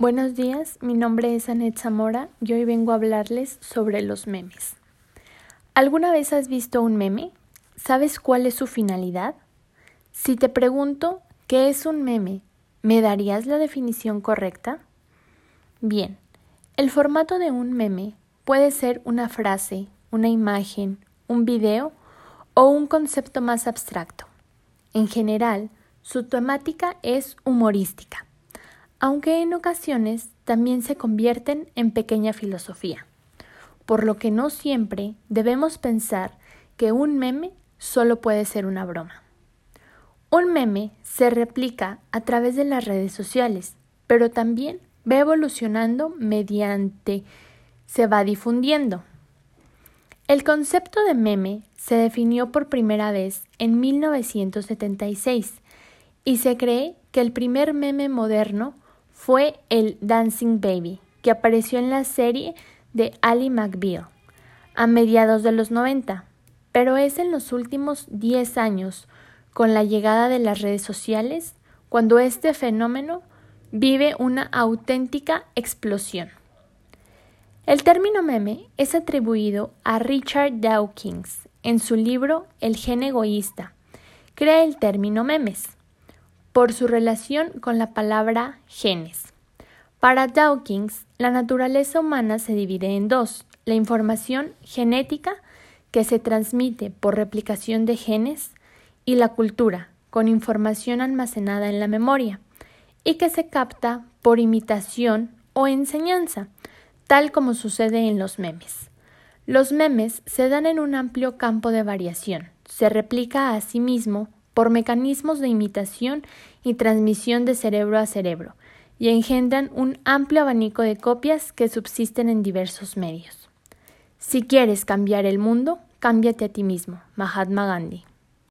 Buenos días, mi nombre es Anet Zamora y hoy vengo a hablarles sobre los memes. ¿Alguna vez has visto un meme? ¿Sabes cuál es su finalidad? Si te pregunto qué es un meme, ¿me darías la definición correcta? Bien, el formato de un meme puede ser una frase, una imagen, un video o un concepto más abstracto. En general, su temática es humorística aunque en ocasiones también se convierten en pequeña filosofía, por lo que no siempre debemos pensar que un meme solo puede ser una broma. Un meme se replica a través de las redes sociales, pero también va evolucionando mediante se va difundiendo. El concepto de meme se definió por primera vez en 1976 y se cree que el primer meme moderno fue el Dancing Baby, que apareció en la serie de Ali McBeal a mediados de los 90, pero es en los últimos 10 años, con la llegada de las redes sociales, cuando este fenómeno vive una auténtica explosión. El término meme es atribuido a Richard Dawkins en su libro El gen egoísta. Crea el término memes por su relación con la palabra genes. Para Dawkins, la naturaleza humana se divide en dos, la información genética, que se transmite por replicación de genes, y la cultura, con información almacenada en la memoria, y que se capta por imitación o enseñanza, tal como sucede en los memes. Los memes se dan en un amplio campo de variación, se replica a sí mismo por mecanismos de imitación y transmisión de cerebro a cerebro, y engendran un amplio abanico de copias que subsisten en diversos medios. Si quieres cambiar el mundo, cámbiate a ti mismo. Mahatma Gandhi.